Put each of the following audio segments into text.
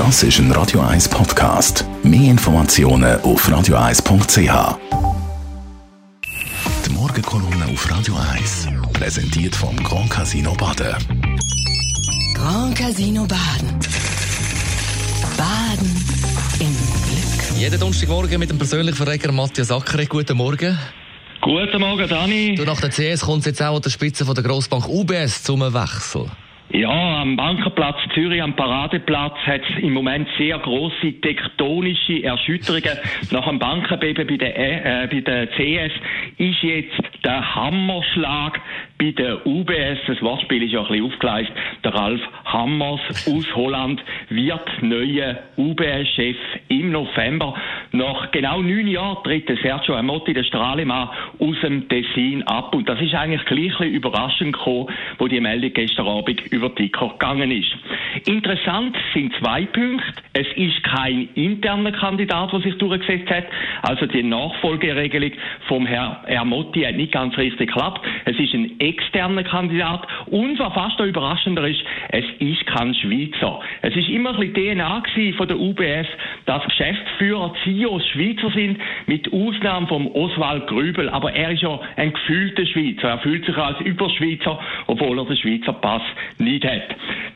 Das ist ein Radio 1 Podcast. Mehr Informationen auf radio1.ch. Die Morgenkolumne auf Radio 1 präsentiert vom Grand Casino Baden. Grand Casino Baden. Baden im Glück. Jeden Donnerstagmorgen mit dem persönlichen Verreger Matthias Ackere. Guten Morgen. Guten Morgen, Dani. Du, nach der CS kommt es jetzt auch an der Spitze von der Grossbank UBS zum Wechsel. Ja, am Bankenplatz Zürich, am Paradeplatz, hat es im Moment sehr große tektonische Erschütterungen. Nach dem Bankenbeben bei der, äh, bei der CS ist jetzt der Hammerschlag bei der UBS. Das Wortspiel ist ja ein bisschen aufgeleist. Der Ralf Hammers aus Holland wird neuer UBS-Chef im November. Nach genau neun Jahren tritt Sergio Amotti, der Strahlemann, aus dem Tessin ab. Und das ist eigentlich gleich ein überraschend gekommen, wo die Meldung gestern Abend über Ticker gegangen ist. Interessant sind zwei Punkte. Es ist kein interner Kandidat, der sich durchgesetzt hat. Also die Nachfolgeregelung vom Herrn Amotti hat nicht ganz richtig geklappt. Es ist ein externer Kandidat. Und was fast noch überraschender ist, es ist kein Schweizer. Es ist immer ein bisschen DNA von der UBS, dass Geschäftsführer, CEOs Schweizer sind, mit Ausnahme vom Oswald Grübel. Aber er ist ja ein gefühlter Schweizer. Er fühlt sich als Überschweizer, obwohl er den Schweizer Pass nicht hat.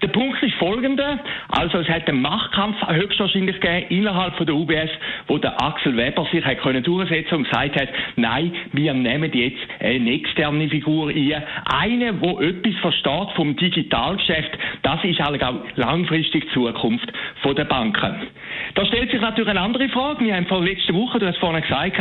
Der Punkt ist folgender. Also es hat einen Machtkampf höchstwahrscheinlich gegeben innerhalb von der UBS, wo der Axel Weber sich hat können durchsetzen und gesagt hat, nein, wir nehmen jetzt eine externe Figur ein. Eine, wo etwas versteht vom Digitalgeschäft. Das ist halt auch langfristig Zukunft von der Banken. Da stellt sich natürlich eine andere Frage. Wir haben vor letzter Woche, du hast vorhin gesagt,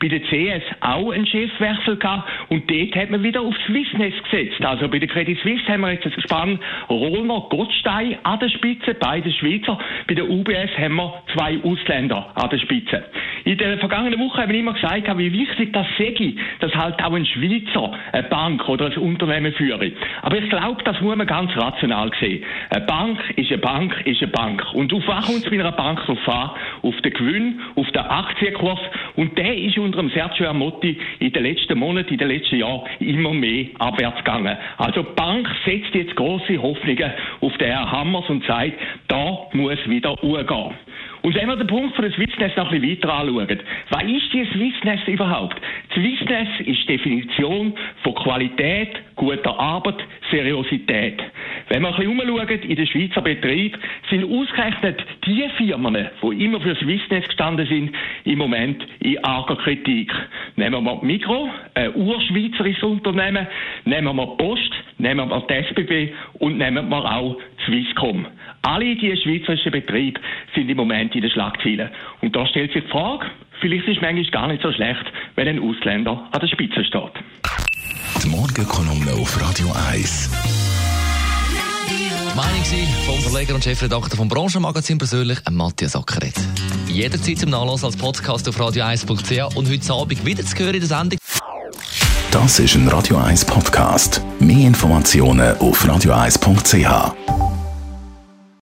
bei der CS auch einen Chefwechsel gehabt und dort hat man wieder auf Swissness gesetzt. Also bei der Credit Suisse haben wir jetzt das Gespann Rollner Gottstein an der Spitze, beide Schweizer. Bei der UBS haben wir zwei Ausländer an der Spitze. In der vergangenen Woche haben wir immer gesagt, wie wichtig das sei, dass halt auch ein Schweizer eine Bank oder ein Unternehmen führe. Aber ich glaube, das muss man ganz rational sehen. Eine Bank ist eine Bank, ist eine Bank. Und auf was kommt es bei einer Bank drauf an? Auf den Gewinn, auf den Aktienkurs. Und der ist unter dem Sergio Amotti in den letzten Monaten, in den letzten Jahren immer mehr abwärts gegangen. Also die Bank setzt jetzt große Hoffnungen auf den Herrn Hammers und sagt, da muss wieder umgehen. Und wenn wir den Punkt von der Swissness noch ein bisschen weiter anschauen, was ist die Swissness überhaupt? Swissness ist die Definition von Qualität, guter Arbeit, Seriosität. Wenn wir ein bisschen umschauen in den Schweizer Betrieb, sind ausgerechnet die Firmen, die immer für Swissness gestanden sind, im Moment in arger Kritik. Nehmen wir Mikro, ein urschweizerisches Unternehmen, nehmen wir Post, nehmen wir die SBB und nehmen wir auch Swisscom. Alle diese schweizerischen Betriebe sind im Moment in den Schlagzeilen. Und da stellt sich die Frage, vielleicht ist es manchmal gar nicht so schlecht, wenn ein Ausländer an der Spitze steht. Die Morgenkolumne auf Radio 1. Die Meinung vom Verleger und Chefredakteur vom Branchenmagazin persönlich, Matthias Ackeret. Jederzeit zum Nachlassen als Podcast auf radio1.ch und heute Abend wieder zu hören in der Sendung. Das ist ein Radio 1 Podcast. Mehr Informationen auf radio1.ch.